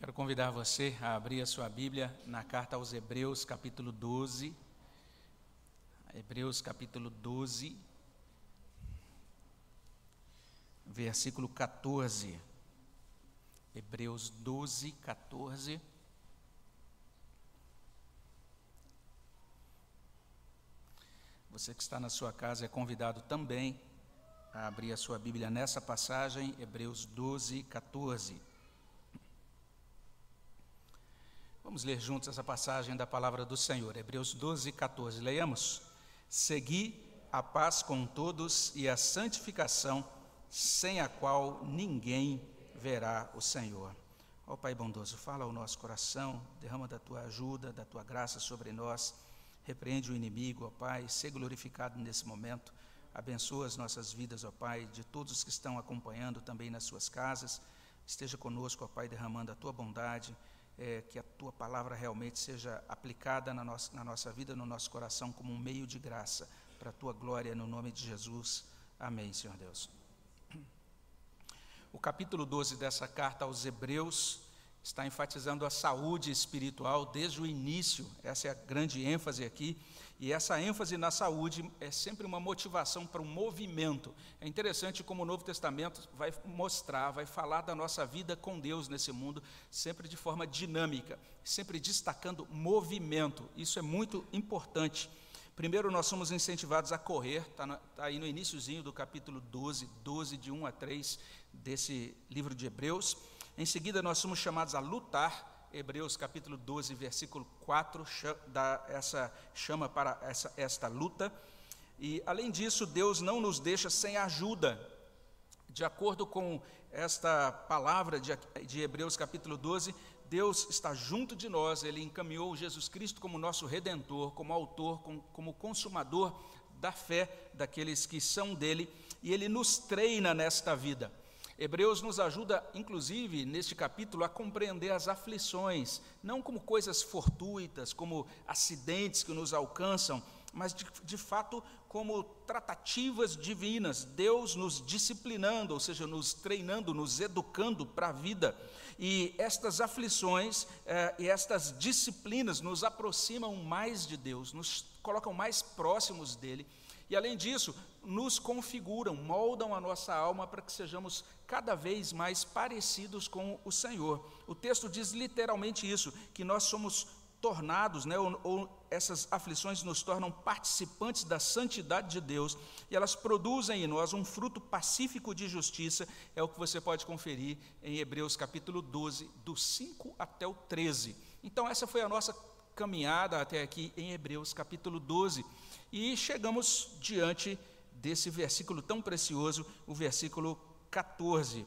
Quero convidar você a abrir a sua Bíblia na carta aos Hebreus, capítulo 12. Hebreus, capítulo 12, versículo 14. Hebreus 12, 14. Você que está na sua casa é convidado também a abrir a sua Bíblia nessa passagem, Hebreus 12, 14. Vamos ler juntos essa passagem da palavra do Senhor, Hebreus 12, 14. Leiamos. Segui a paz com todos e a santificação, sem a qual ninguém verá o Senhor. Ó Pai bondoso, fala ao nosso coração, derrama da tua ajuda, da tua graça sobre nós, repreende o inimigo, ó Pai, seja glorificado nesse momento, abençoa as nossas vidas, ó Pai, de todos os que estão acompanhando também nas suas casas, esteja conosco, ó Pai, derramando a tua bondade é, que a tua palavra realmente seja aplicada na nossa, na nossa vida, no nosso coração, como um meio de graça, para a tua glória, no nome de Jesus. Amém, Senhor Deus. O capítulo 12 dessa carta aos Hebreus está enfatizando a saúde espiritual desde o início, essa é a grande ênfase aqui, e essa ênfase na saúde é sempre uma motivação para um movimento. É interessante como o Novo Testamento vai mostrar, vai falar da nossa vida com Deus nesse mundo, sempre de forma dinâmica, sempre destacando movimento. Isso é muito importante. Primeiro, nós somos incentivados a correr, está tá aí no iníciozinho do capítulo 12, 12, de 1 a 3 desse livro de Hebreus. Em seguida, nós somos chamados a lutar, Hebreus capítulo 12, versículo 4, dá essa chama para essa, esta luta. E, além disso, Deus não nos deixa sem ajuda. De acordo com esta palavra de, de Hebreus capítulo 12, Deus está junto de nós, Ele encaminhou Jesus Cristo como nosso redentor, como autor, como, como consumador da fé daqueles que são dele, e Ele nos treina nesta vida. Hebreus nos ajuda, inclusive, neste capítulo, a compreender as aflições, não como coisas fortuitas, como acidentes que nos alcançam, mas de, de, fato como tratativas divinas, Deus nos disciplinando, ou seja, nos treinando, nos educando para a vida. E estas aflições eh, e estas disciplinas nos aproximam mais de Deus, nos colocam mais próximos dele e além disso, nos configuram, moldam a nossa alma para que sejamos cada vez mais parecidos com o Senhor. O texto diz literalmente isso, que nós somos tornados, né, ou, ou, essas aflições nos tornam participantes da santidade de Deus, e elas produzem em nós um fruto pacífico de justiça, é o que você pode conferir em Hebreus capítulo 12, do 5 até o 13. Então, essa foi a nossa caminhada até aqui em Hebreus capítulo 12. E chegamos diante desse versículo tão precioso, o versículo 14.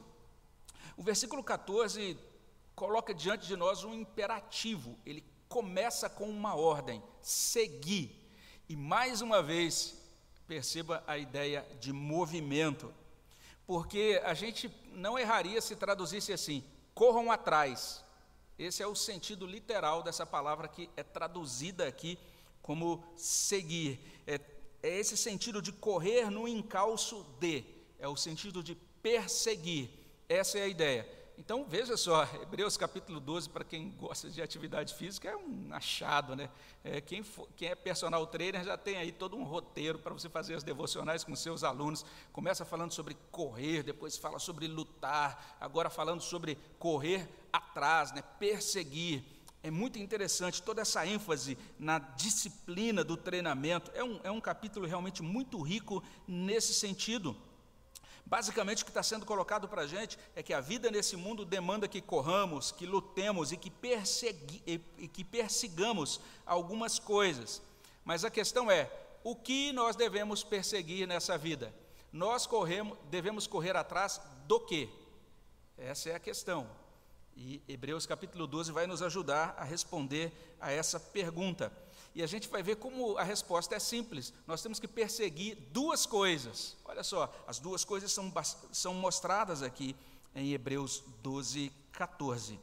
O versículo 14 coloca diante de nós um imperativo, ele começa com uma ordem: seguir. E mais uma vez, perceba a ideia de movimento, porque a gente não erraria se traduzisse assim: corram atrás. Esse é o sentido literal dessa palavra que é traduzida aqui como seguir. É, é esse sentido de correr no encalço de, é o sentido de perseguir. Essa é a ideia. Então veja só, Hebreus capítulo 12, para quem gosta de atividade física, é um achado, né? É, quem, for, quem, é personal trainer já tem aí todo um roteiro para você fazer as devocionais com seus alunos. Começa falando sobre correr, depois fala sobre lutar, agora falando sobre correr atrás, né? perseguir é muito interessante toda essa ênfase na disciplina do treinamento. É um, é um capítulo realmente muito rico nesse sentido. Basicamente, o que está sendo colocado para a gente é que a vida nesse mundo demanda que corramos, que lutemos e que, e que persigamos algumas coisas. Mas a questão é: o que nós devemos perseguir nessa vida? Nós corremos, devemos correr atrás do quê? Essa é a questão. E Hebreus capítulo 12 vai nos ajudar a responder a essa pergunta. E a gente vai ver como a resposta é simples. Nós temos que perseguir duas coisas. Olha só, as duas coisas são, são mostradas aqui em Hebreus 12, 14.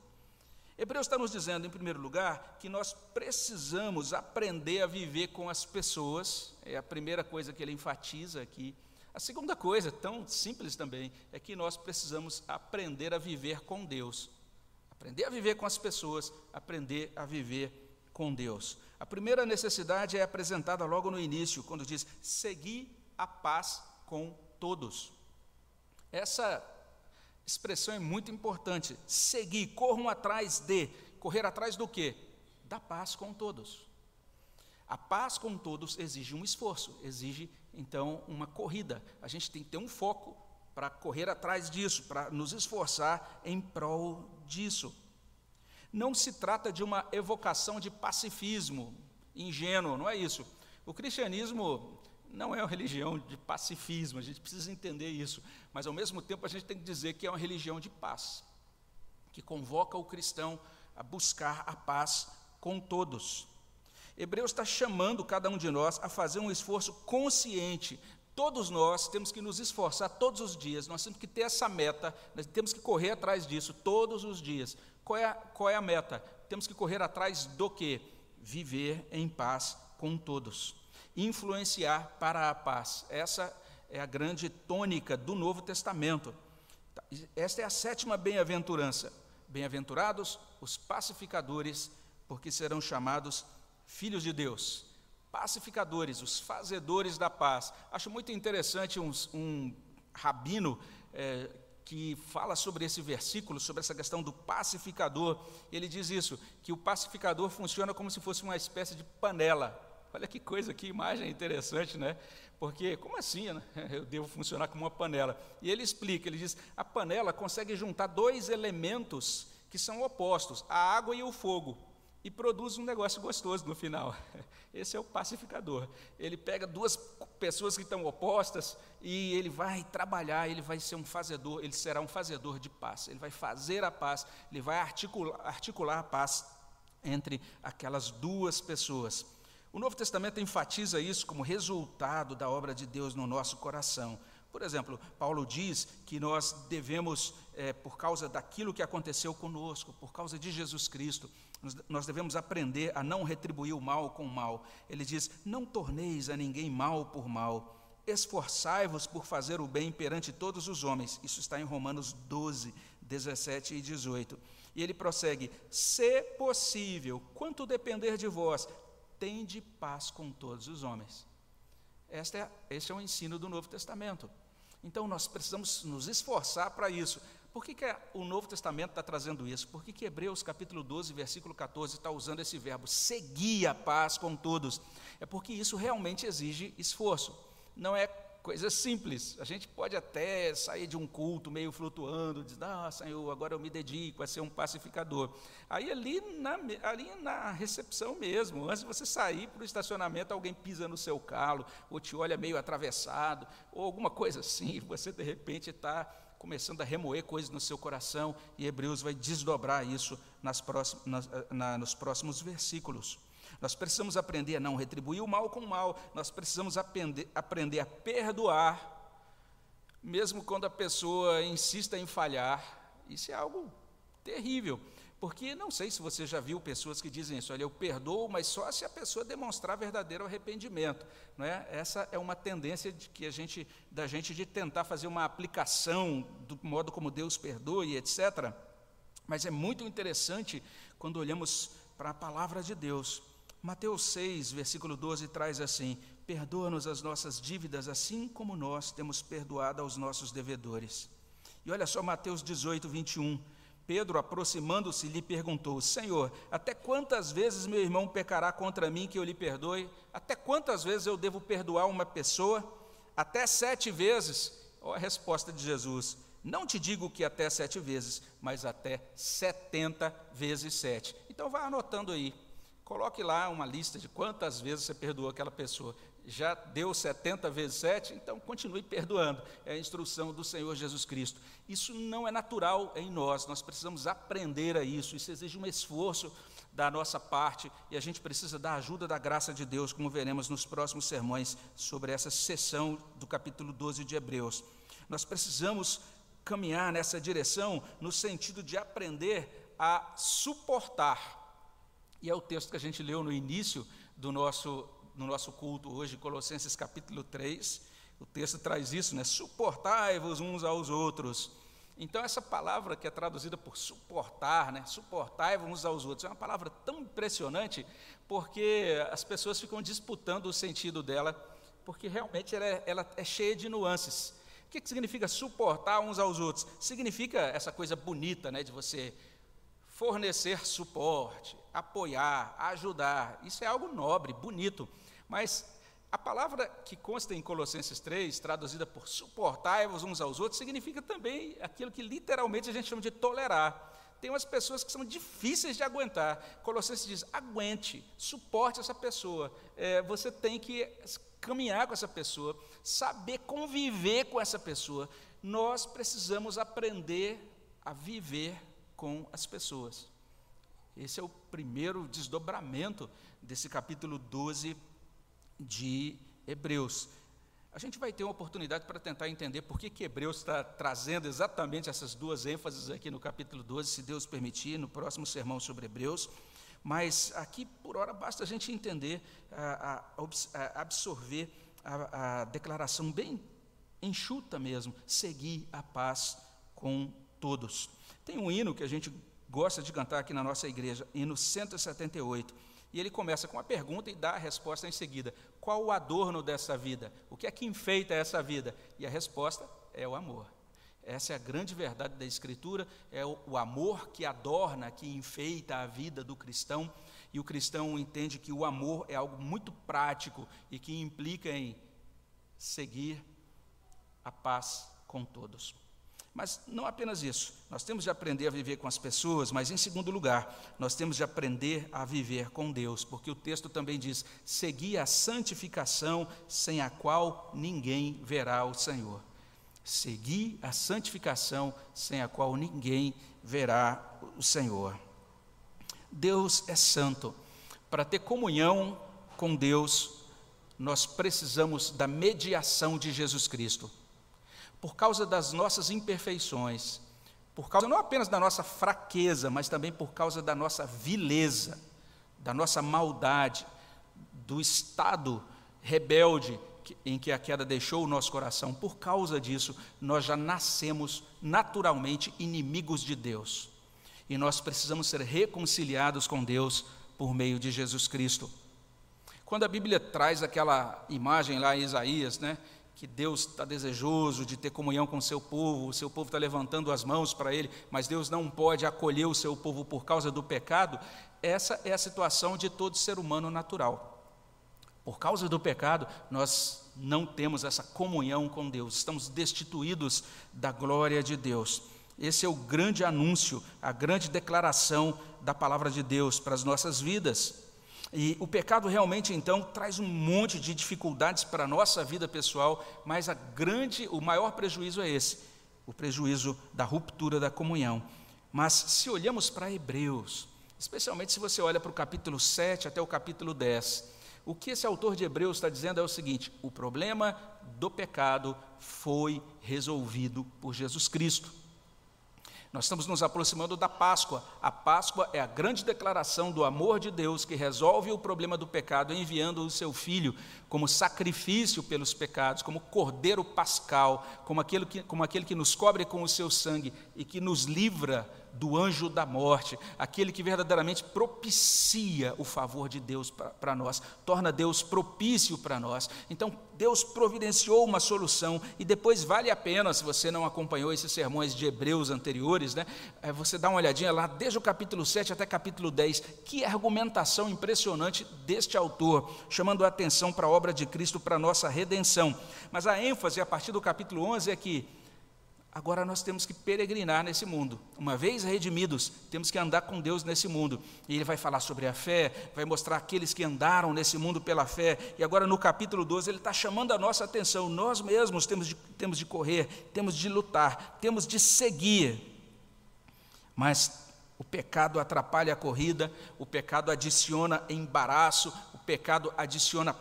Hebreus está nos dizendo, em primeiro lugar, que nós precisamos aprender a viver com as pessoas, é a primeira coisa que ele enfatiza aqui. A segunda coisa, tão simples também, é que nós precisamos aprender a viver com Deus Aprender a viver com as pessoas, aprender a viver com Deus. A primeira necessidade é apresentada logo no início, quando diz: seguir a paz com todos. Essa expressão é muito importante. Seguir, corram atrás de. Correr atrás do quê? Da paz com todos. A paz com todos exige um esforço, exige então uma corrida. A gente tem que ter um foco para correr atrás disso, para nos esforçar em prol disso. Não se trata de uma evocação de pacifismo ingênuo, não é isso. O cristianismo não é uma religião de pacifismo, a gente precisa entender isso, mas ao mesmo tempo a gente tem que dizer que é uma religião de paz, que convoca o cristão a buscar a paz com todos. Hebreus está chamando cada um de nós a fazer um esforço consciente. Todos nós temos que nos esforçar todos os dias, nós temos que ter essa meta, nós temos que correr atrás disso todos os dias. Qual é, a, qual é a meta? Temos que correr atrás do que? Viver em paz com todos. Influenciar para a paz. Essa é a grande tônica do Novo Testamento. Esta é a sétima bem-aventurança. Bem-aventurados os pacificadores, porque serão chamados filhos de Deus. Pacificadores, os fazedores da paz. Acho muito interessante um, um rabino é, que fala sobre esse versículo, sobre essa questão do pacificador. Ele diz isso, que o pacificador funciona como se fosse uma espécie de panela. Olha que coisa, que imagem interessante, né? Porque, como assim né? eu devo funcionar como uma panela? E ele explica, ele diz, a panela consegue juntar dois elementos que são opostos, a água e o fogo e produz um negócio gostoso no final. Esse é o pacificador. Ele pega duas pessoas que estão opostas e ele vai trabalhar, ele vai ser um fazedor, ele será um fazedor de paz. Ele vai fazer a paz, ele vai articular, articular a paz entre aquelas duas pessoas. O Novo Testamento enfatiza isso como resultado da obra de Deus no nosso coração. Por exemplo, Paulo diz que nós devemos, é, por causa daquilo que aconteceu conosco, por causa de Jesus Cristo, nós devemos aprender a não retribuir o mal com o mal. Ele diz: Não torneis a ninguém mal por mal, esforçai-vos por fazer o bem perante todos os homens. Isso está em Romanos 12, 17 e 18. E ele prossegue: Se possível, quanto depender de vós, tende paz com todos os homens. Este é, este é o ensino do Novo Testamento. Então nós precisamos nos esforçar para isso. Por que, que o Novo Testamento está trazendo isso? Por que, que Hebreus capítulo 12, versículo 14 está usando esse verbo, seguir a paz com todos? É porque isso realmente exige esforço. Não é coisa simples. A gente pode até sair de um culto meio flutuando, dizer, ah, Senhor, agora eu me dedico a ser um pacificador. Aí ali na, ali na recepção mesmo, antes de você sair para o estacionamento, alguém pisa no seu calo, ou te olha meio atravessado, ou alguma coisa assim, você de repente está começando a remoer coisas no seu coração, e Hebreus vai desdobrar isso nas próximos, na, nos próximos versículos. Nós precisamos aprender a não retribuir o mal com o mal, nós precisamos aprender, aprender a perdoar, mesmo quando a pessoa insista em falhar. Isso é algo terrível, porque não sei se você já viu pessoas que dizem isso, olha, eu perdoo, mas só se a pessoa demonstrar verdadeiro arrependimento. Não é? Essa é uma tendência de que a gente, da gente de tentar fazer uma aplicação do modo como Deus perdoa e etc. Mas é muito interessante quando olhamos para a palavra de Deus. Mateus 6, versículo 12 traz assim: Perdoa-nos as nossas dívidas, assim como nós temos perdoado aos nossos devedores. E olha só Mateus 18, 21. Pedro, aproximando-se, lhe perguntou: Senhor, até quantas vezes meu irmão pecará contra mim que eu lhe perdoe? Até quantas vezes eu devo perdoar uma pessoa? Até sete vezes? Olha a resposta de Jesus: Não te digo que até sete vezes, mas até setenta vezes sete. Então vá anotando aí. Coloque lá uma lista de quantas vezes você perdoou aquela pessoa. Já deu 70 vezes 7, então continue perdoando. É a instrução do Senhor Jesus Cristo. Isso não é natural em nós, nós precisamos aprender a isso. Isso exige um esforço da nossa parte e a gente precisa da ajuda da graça de Deus, como veremos nos próximos sermões sobre essa sessão do capítulo 12 de Hebreus. Nós precisamos caminhar nessa direção no sentido de aprender a suportar e é o texto que a gente leu no início do nosso, no nosso culto hoje, Colossenses capítulo 3. O texto traz isso, né? Suportai-vos uns aos outros. Então, essa palavra que é traduzida por suportar, né? suportar uns aos outros, é uma palavra tão impressionante, porque as pessoas ficam disputando o sentido dela, porque realmente ela é, ela é cheia de nuances. O que, que significa suportar uns aos outros? Significa essa coisa bonita né, de você fornecer suporte, apoiar, ajudar. Isso é algo nobre, bonito. Mas a palavra que consta em Colossenses 3, traduzida por suportai-vos uns aos outros, significa também aquilo que literalmente a gente chama de tolerar. Tem umas pessoas que são difíceis de aguentar. Colossenses diz: aguente, suporte essa pessoa. É, você tem que caminhar com essa pessoa, saber conviver com essa pessoa. Nós precisamos aprender a viver com as pessoas. Esse é o primeiro desdobramento desse capítulo 12 de Hebreus. A gente vai ter uma oportunidade para tentar entender por que, que Hebreus está trazendo exatamente essas duas ênfases aqui no capítulo 12, se Deus permitir, no próximo sermão sobre Hebreus. Mas aqui, por hora, basta a gente entender, a, a, absorver a, a declaração bem enxuta mesmo: seguir a paz com todos. Tem um hino que a gente gosta de cantar aqui na nossa igreja, hino 178 e ele começa com uma pergunta e dá a resposta em seguida: Qual o adorno dessa vida? O que é que enfeita essa vida? E a resposta é o amor. Essa é a grande verdade da Escritura, é o, o amor que adorna, que enfeita a vida do cristão. E o cristão entende que o amor é algo muito prático e que implica em seguir a paz com todos. Mas não apenas isso, nós temos de aprender a viver com as pessoas, mas em segundo lugar, nós temos de aprender a viver com Deus, porque o texto também diz: seguir a santificação sem a qual ninguém verá o Senhor. Seguir a santificação sem a qual ninguém verá o Senhor. Deus é santo. Para ter comunhão com Deus, nós precisamos da mediação de Jesus Cristo por causa das nossas imperfeições, por causa não apenas da nossa fraqueza, mas também por causa da nossa vileza, da nossa maldade, do estado rebelde em que a queda deixou o nosso coração. Por causa disso, nós já nascemos naturalmente inimigos de Deus. E nós precisamos ser reconciliados com Deus por meio de Jesus Cristo. Quando a Bíblia traz aquela imagem lá em Isaías, né, que Deus está desejoso de ter comunhão com o seu povo, o seu povo está levantando as mãos para Ele, mas Deus não pode acolher o seu povo por causa do pecado, essa é a situação de todo ser humano natural. Por causa do pecado, nós não temos essa comunhão com Deus, estamos destituídos da glória de Deus. Esse é o grande anúncio, a grande declaração da palavra de Deus para as nossas vidas. E o pecado realmente então traz um monte de dificuldades para a nossa vida pessoal, mas a grande, o maior prejuízo é esse, o prejuízo da ruptura da comunhão. Mas se olhamos para Hebreus, especialmente se você olha para o capítulo 7 até o capítulo 10, o que esse autor de Hebreus está dizendo é o seguinte: o problema do pecado foi resolvido por Jesus Cristo. Nós estamos nos aproximando da Páscoa. A Páscoa é a grande declaração do amor de Deus que resolve o problema do pecado enviando o seu filho como sacrifício pelos pecados, como cordeiro pascal, como aquele que, como aquele que nos cobre com o seu sangue e que nos livra do anjo da morte, aquele que verdadeiramente propicia o favor de Deus para nós, torna Deus propício para nós. Então, Deus providenciou uma solução, e depois vale a pena, se você não acompanhou esses sermões de Hebreus anteriores, né, é você dá uma olhadinha lá, desde o capítulo 7 até capítulo 10, que argumentação impressionante deste autor, chamando a atenção para a obra de Cristo para a nossa redenção. Mas a ênfase a partir do capítulo 11 é que Agora nós temos que peregrinar nesse mundo. Uma vez redimidos, temos que andar com Deus nesse mundo. E ele vai falar sobre a fé, vai mostrar aqueles que andaram nesse mundo pela fé. E agora no capítulo 12, ele está chamando a nossa atenção. Nós mesmos temos de, temos de correr, temos de lutar, temos de seguir. Mas o pecado atrapalha a corrida, o pecado adiciona embaraço, o pecado adiciona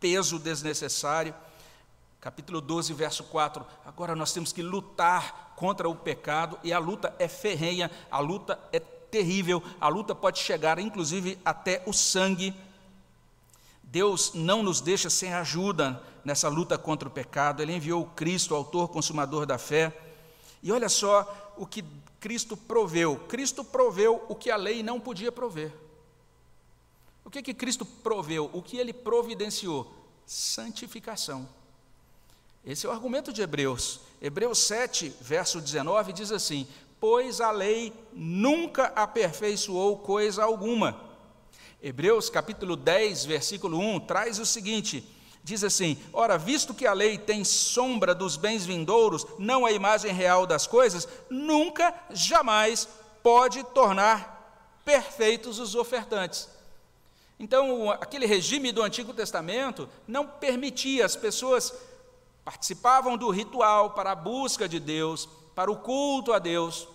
peso desnecessário capítulo 12, verso 4. Agora nós temos que lutar contra o pecado e a luta é ferrenha, a luta é terrível, a luta pode chegar inclusive até o sangue. Deus não nos deixa sem ajuda nessa luta contra o pecado. Ele enviou o Cristo, autor consumador da fé, E olha só o que Cristo proveu. Cristo proveu o que a lei não podia prover. O que que Cristo proveu? O que ele providenciou? Santificação. Esse é o argumento de Hebreus. Hebreus 7, verso 19 diz assim: Pois a lei nunca aperfeiçoou coisa alguma. Hebreus capítulo 10, versículo 1 traz o seguinte: diz assim: Ora, visto que a lei tem sombra dos bens vindouros, não a imagem real das coisas, nunca, jamais pode tornar perfeitos os ofertantes. Então, aquele regime do Antigo Testamento não permitia, as pessoas participavam do ritual para a busca de Deus, para o culto a Deus,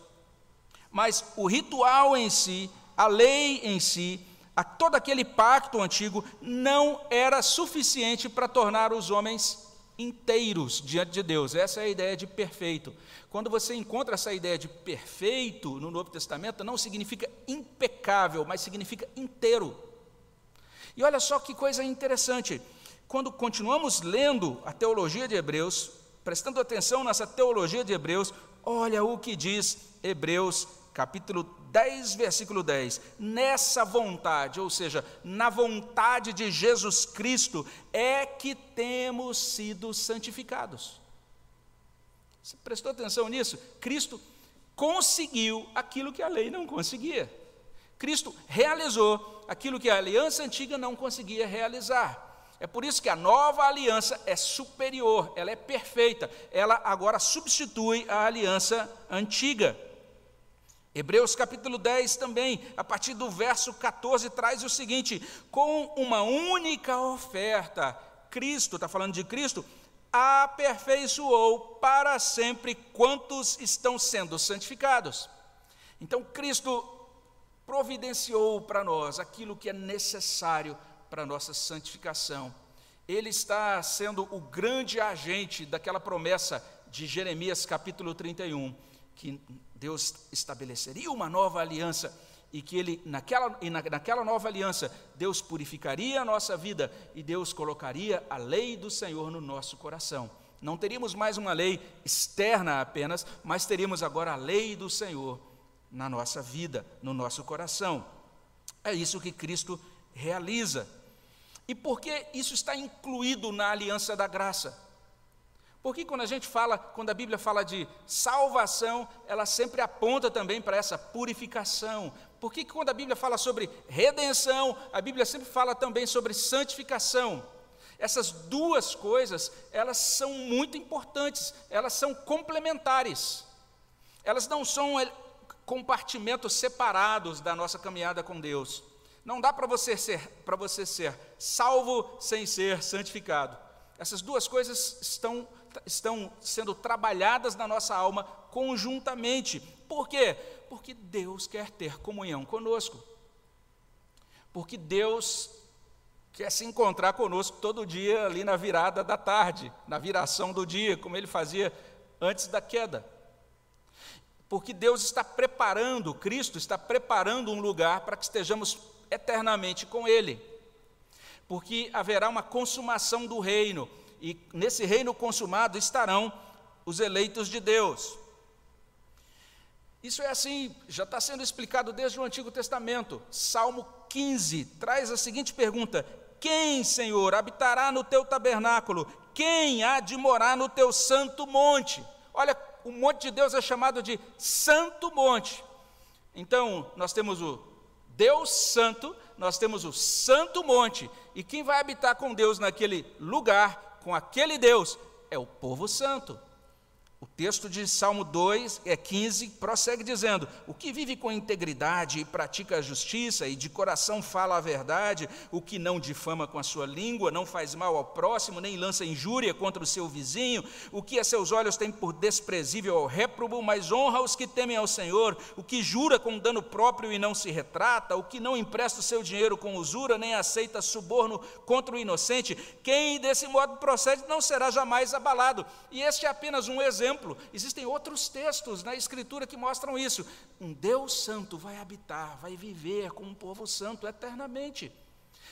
mas o ritual em si, a lei em si, a todo aquele pacto antigo não era suficiente para tornar os homens inteiros diante de Deus. Essa é a ideia de perfeito. Quando você encontra essa ideia de perfeito no Novo Testamento, não significa impecável, mas significa inteiro. E olha só que coisa interessante. Quando continuamos lendo a teologia de Hebreus, prestando atenção nessa teologia de Hebreus, olha o que diz Hebreus capítulo 10, versículo 10. Nessa vontade, ou seja, na vontade de Jesus Cristo, é que temos sido santificados. Você prestou atenção nisso? Cristo conseguiu aquilo que a lei não conseguia. Cristo realizou aquilo que a aliança antiga não conseguia realizar. É por isso que a nova aliança é superior, ela é perfeita, ela agora substitui a aliança antiga. Hebreus capítulo 10 também, a partir do verso 14, traz o seguinte: com uma única oferta, Cristo, está falando de Cristo, aperfeiçoou para sempre quantos estão sendo santificados. Então, Cristo providenciou para nós aquilo que é necessário para nossa santificação. Ele está sendo o grande agente daquela promessa de Jeremias capítulo 31, que Deus estabeleceria uma nova aliança e que ele naquela, e na, naquela nova aliança Deus purificaria a nossa vida e Deus colocaria a lei do Senhor no nosso coração. Não teríamos mais uma lei externa apenas, mas teríamos agora a lei do Senhor na nossa vida, no nosso coração. É isso que Cristo realiza. E por que isso está incluído na aliança da graça? Porque quando a gente fala, quando a Bíblia fala de salvação, ela sempre aponta também para essa purificação. Por que quando a Bíblia fala sobre redenção, a Bíblia sempre fala também sobre santificação? Essas duas coisas, elas são muito importantes, elas são complementares. Elas não são eh, compartimentos separados da nossa caminhada com Deus. Não dá para você ser para você ser salvo sem ser santificado. Essas duas coisas estão estão sendo trabalhadas na nossa alma conjuntamente. Por quê? Porque Deus quer ter comunhão conosco. Porque Deus quer se encontrar conosco todo dia ali na virada da tarde, na viração do dia, como ele fazia antes da queda. Porque Deus está preparando, Cristo está preparando um lugar para que estejamos eternamente com Ele. Porque haverá uma consumação do reino, e nesse reino consumado estarão os eleitos de Deus. Isso é assim, já está sendo explicado desde o Antigo Testamento. Salmo 15 traz a seguinte pergunta: Quem, Senhor, habitará no teu tabernáculo? Quem há de morar no teu santo monte? Olha, o monte de Deus é chamado de Santo Monte. Então, nós temos o Deus Santo, nós temos o Santo Monte, e quem vai habitar com Deus naquele lugar com aquele Deus é o povo santo. O texto de Salmo 2, é 15, prossegue dizendo: O que vive com integridade e pratica a justiça, e de coração fala a verdade, o que não difama com a sua língua, não faz mal ao próximo, nem lança injúria contra o seu vizinho, o que a seus olhos tem por desprezível ao réprobo, mas honra os que temem ao Senhor, o que jura com dano próprio e não se retrata, o que não empresta o seu dinheiro com usura, nem aceita suborno contra o inocente, quem desse modo procede não será jamais abalado. E este é apenas um exemplo exemplo, existem outros textos na Escritura que mostram isso. Um Deus santo vai habitar, vai viver com um povo santo eternamente.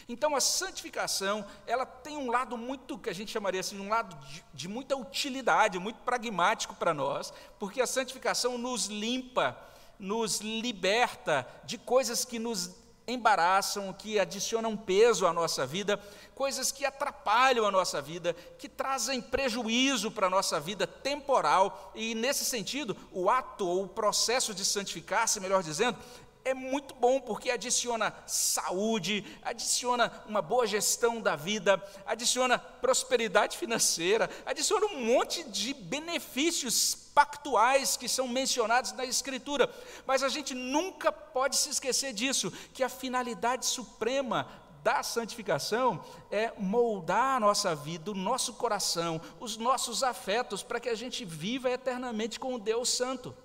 Então a santificação, ela tem um lado muito, que a gente chamaria assim, um lado de, de muita utilidade, muito pragmático para nós, porque a santificação nos limpa, nos liberta de coisas que nos embaraçam, que adicionam peso à nossa vida, coisas que atrapalham a nossa vida, que trazem prejuízo para a nossa vida temporal, e nesse sentido, o ato ou o processo de santificar-se, melhor dizendo, é muito bom porque adiciona saúde, adiciona uma boa gestão da vida, adiciona prosperidade financeira, adiciona um monte de benefícios pactuais que são mencionados na Escritura. Mas a gente nunca pode se esquecer disso, que a finalidade suprema da santificação é moldar a nossa vida, o nosso coração, os nossos afetos, para que a gente viva eternamente com o Deus Santo.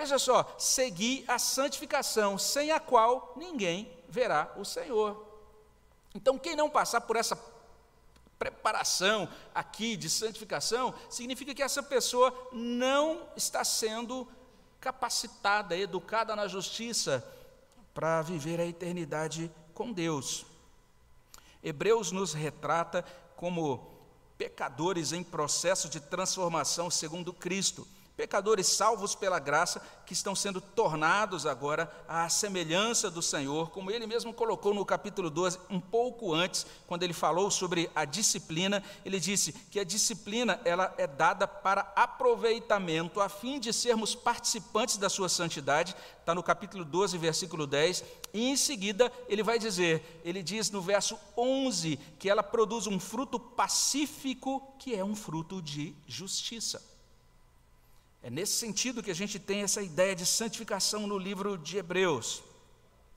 Veja só, seguir a santificação, sem a qual ninguém verá o Senhor. Então, quem não passar por essa preparação aqui de santificação, significa que essa pessoa não está sendo capacitada, educada na justiça para viver a eternidade com Deus. Hebreus nos retrata como pecadores em processo de transformação segundo Cristo pecadores salvos pela graça, que estão sendo tornados agora à semelhança do Senhor, como ele mesmo colocou no capítulo 12, um pouco antes, quando ele falou sobre a disciplina, ele disse que a disciplina ela é dada para aproveitamento, a fim de sermos participantes da sua santidade, está no capítulo 12, versículo 10, e em seguida ele vai dizer, ele diz no verso 11, que ela produz um fruto pacífico, que é um fruto de justiça. É nesse sentido que a gente tem essa ideia de santificação no livro de Hebreus.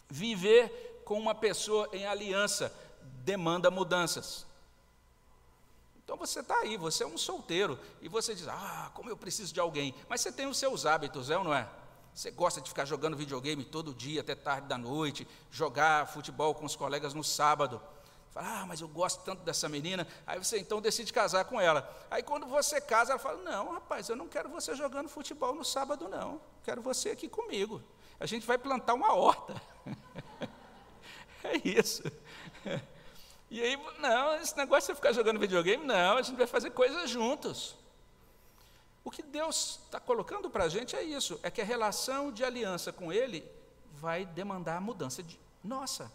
Viver com uma pessoa em aliança demanda mudanças. Então você está aí, você é um solteiro, e você diz: Ah, como eu preciso de alguém. Mas você tem os seus hábitos, é ou não é? Você gosta de ficar jogando videogame todo dia, até tarde da noite, jogar futebol com os colegas no sábado. Fala, ah, mas eu gosto tanto dessa menina. Aí você então decide casar com ela. Aí quando você casa, ela fala: Não, rapaz, eu não quero você jogando futebol no sábado, não. Quero você aqui comigo. A gente vai plantar uma horta. é isso. E aí, não, esse negócio de ficar jogando videogame, não, a gente vai fazer coisas juntos. O que Deus está colocando para a gente é isso: é que a relação de aliança com Ele vai demandar mudança de nossa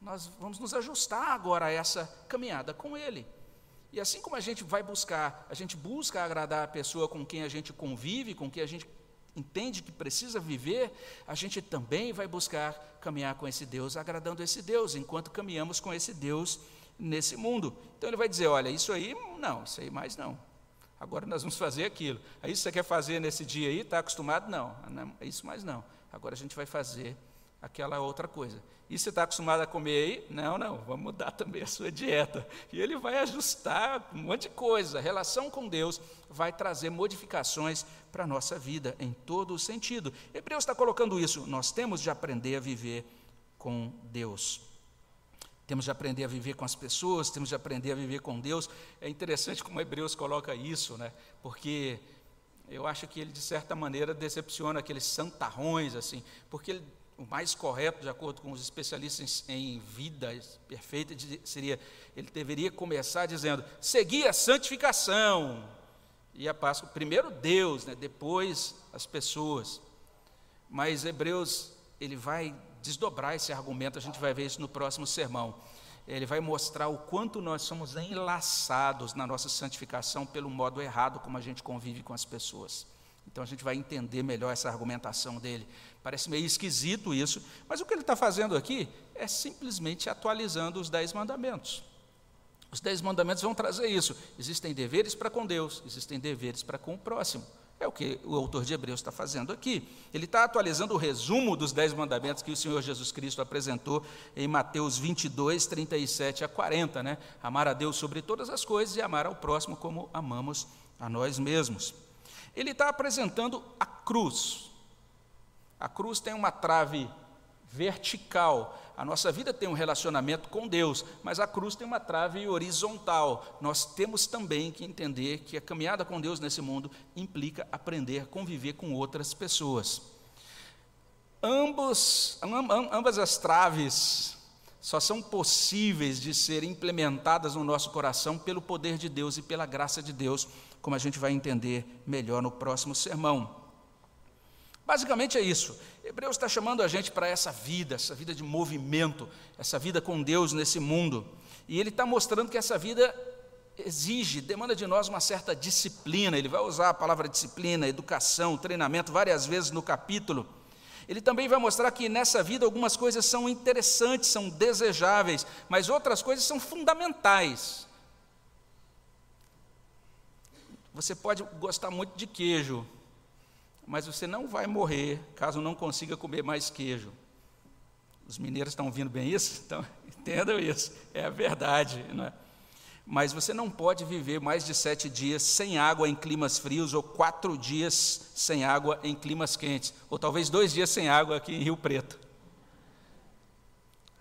nós vamos nos ajustar agora a essa caminhada com Ele. E assim como a gente vai buscar, a gente busca agradar a pessoa com quem a gente convive, com quem a gente entende que precisa viver, a gente também vai buscar caminhar com esse Deus, agradando esse Deus, enquanto caminhamos com esse Deus nesse mundo. Então ele vai dizer: olha, isso aí não, isso aí mais não. Agora nós vamos fazer aquilo. Aí você quer fazer nesse dia aí, está acostumado? Não, não, isso mais não. Agora a gente vai fazer aquela outra coisa. E você está acostumado a comer aí? Não, não, vamos mudar também a sua dieta. E ele vai ajustar um monte de coisa. A relação com Deus vai trazer modificações para a nossa vida, em todo o sentido. Hebreus está colocando isso. Nós temos de aprender a viver com Deus. Temos de aprender a viver com as pessoas, temos de aprender a viver com Deus. É interessante como Hebreus coloca isso, né? Porque eu acho que ele, de certa maneira, decepciona aqueles santarrões, assim, porque ele o mais correto, de acordo com os especialistas em vida perfeita, seria, ele deveria começar dizendo, seguir a santificação, e a Páscoa, primeiro Deus, né, depois as pessoas. Mas Hebreus, ele vai desdobrar esse argumento, a gente vai ver isso no próximo sermão. Ele vai mostrar o quanto nós somos enlaçados na nossa santificação pelo modo errado como a gente convive com as pessoas. Então a gente vai entender melhor essa argumentação dele. Parece meio esquisito isso, mas o que ele está fazendo aqui é simplesmente atualizando os dez mandamentos. Os dez mandamentos vão trazer isso. Existem deveres para com Deus, existem deveres para com o próximo. É o que o autor de Hebreus está fazendo aqui. Ele está atualizando o resumo dos dez mandamentos que o Senhor Jesus Cristo apresentou em Mateus 22, 37 a 40. Né? Amar a Deus sobre todas as coisas e amar ao próximo como amamos a nós mesmos. Ele está apresentando a cruz. A cruz tem uma trave vertical. A nossa vida tem um relacionamento com Deus, mas a cruz tem uma trave horizontal. Nós temos também que entender que a caminhada com Deus nesse mundo implica aprender a conviver com outras pessoas. Ambos, ambas as traves só são possíveis de ser implementadas no nosso coração pelo poder de Deus e pela graça de Deus, como a gente vai entender melhor no próximo sermão. Basicamente é isso. Hebreus está chamando a gente para essa vida, essa vida de movimento, essa vida com Deus nesse mundo. E ele está mostrando que essa vida exige, demanda de nós uma certa disciplina. Ele vai usar a palavra disciplina, educação, treinamento várias vezes no capítulo. Ele também vai mostrar que nessa vida algumas coisas são interessantes, são desejáveis, mas outras coisas são fundamentais. Você pode gostar muito de queijo, mas você não vai morrer caso não consiga comer mais queijo. Os mineiros estão ouvindo bem isso? Então, entendam isso, é a verdade. Não é? mas você não pode viver mais de sete dias sem água em climas frios, ou quatro dias sem água em climas quentes, ou talvez dois dias sem água aqui em Rio Preto.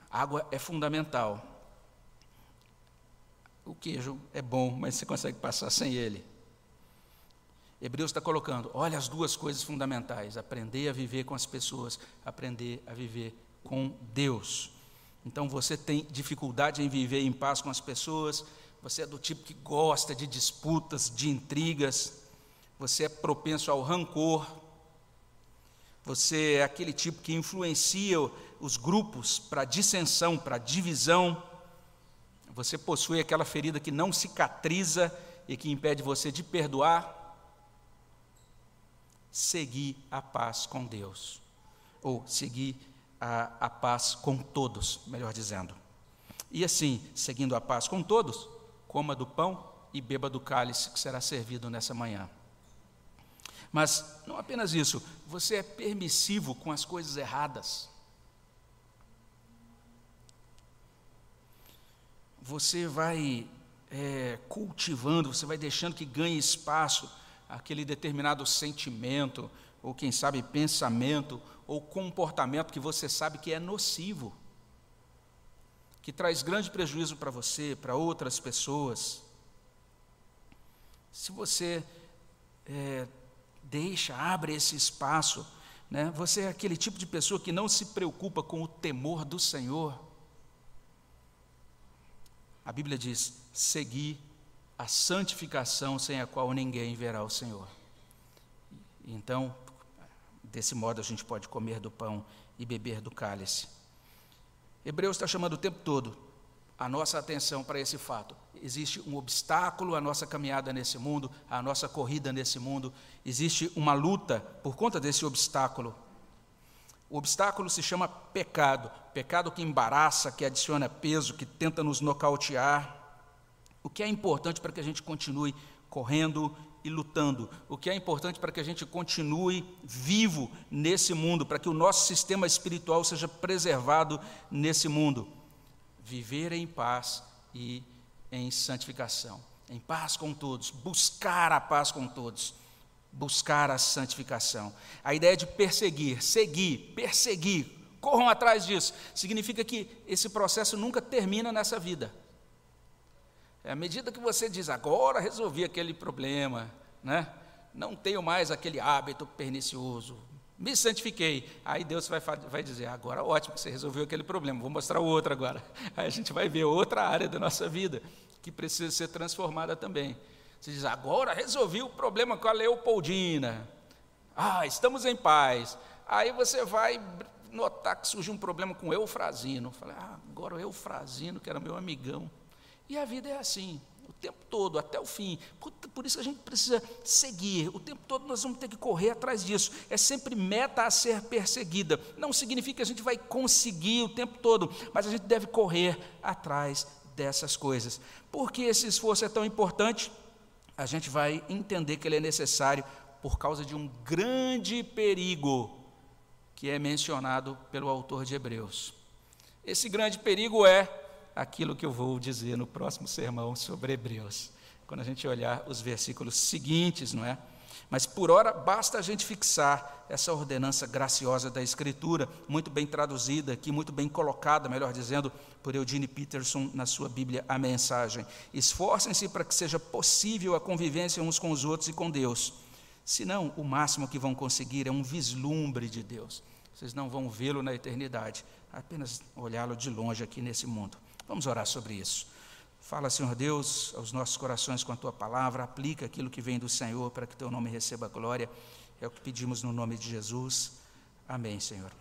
Água é fundamental. O queijo é bom, mas você consegue passar sem ele. Hebreus está colocando: olha as duas coisas fundamentais: aprender a viver com as pessoas, aprender a viver com Deus. Então você tem dificuldade em viver em paz com as pessoas, você é do tipo que gosta de disputas, de intrigas, você é propenso ao rancor, você é aquele tipo que influencia os grupos para dissensão, para divisão, você possui aquela ferida que não cicatriza e que impede você de perdoar, seguir a paz com Deus, ou seguir a, a paz com todos, melhor dizendo. E assim, seguindo a paz com todos, coma do pão e beba do cálice que será servido nessa manhã. Mas não apenas isso, você é permissivo com as coisas erradas. Você vai é, cultivando, você vai deixando que ganhe espaço aquele determinado sentimento, ou quem sabe pensamento, ou comportamento que você sabe que é nocivo que traz grande prejuízo para você, para outras pessoas. Se você é, deixa, abre esse espaço, né, você é aquele tipo de pessoa que não se preocupa com o temor do Senhor. A Bíblia diz: seguir a santificação sem a qual ninguém verá o Senhor. Então, desse modo a gente pode comer do pão e beber do cálice. Hebreus está chamando o tempo todo a nossa atenção para esse fato. Existe um obstáculo à nossa caminhada nesse mundo, à nossa corrida nesse mundo, existe uma luta por conta desse obstáculo. O obstáculo se chama pecado, pecado que embaraça, que adiciona peso, que tenta nos nocautear. O que é importante para que a gente continue correndo e lutando. O que é importante para que a gente continue vivo nesse mundo, para que o nosso sistema espiritual seja preservado nesse mundo. Viver em paz e em santificação. Em paz com todos, buscar a paz com todos, buscar a santificação. A ideia de perseguir, seguir, perseguir, corram atrás disso, significa que esse processo nunca termina nessa vida. É à medida que você diz, agora resolvi aquele problema, né? não tenho mais aquele hábito pernicioso, me santifiquei. Aí Deus vai, vai dizer, agora ótimo, você resolveu aquele problema, vou mostrar outro agora. Aí a gente vai ver outra área da nossa vida que precisa ser transformada também. Você diz, agora resolvi o problema com a Leopoldina. Ah, estamos em paz. Aí você vai notar que surgiu um problema com o Eufrazino. Falei, ah, agora o Eufrazino, que era meu amigão. E a vida é assim, o tempo todo, até o fim. Por, por, isso a gente precisa seguir. O tempo todo nós vamos ter que correr atrás disso. É sempre meta a ser perseguida. Não significa que a gente vai conseguir o tempo todo, mas a gente deve correr atrás dessas coisas. Por que esse esforço é tão importante? A gente vai entender que ele é necessário por causa de um grande perigo que é mencionado pelo autor de Hebreus. Esse grande perigo é aquilo que eu vou dizer no próximo sermão sobre Hebreus, quando a gente olhar os versículos seguintes, não é? Mas por hora basta a gente fixar essa ordenança graciosa da Escritura, muito bem traduzida aqui, muito bem colocada, melhor dizendo, por Eugene Peterson na sua Bíblia, a mensagem. Esforcem-se para que seja possível a convivência uns com os outros e com Deus. Senão, o máximo que vão conseguir é um vislumbre de Deus. vocês não vão vê-lo na eternidade, apenas olhá-lo de longe aqui nesse mundo. Vamos orar sobre isso. Fala, Senhor Deus, aos nossos corações com a tua palavra, aplica aquilo que vem do Senhor para que teu nome receba glória. É o que pedimos no nome de Jesus. Amém, Senhor.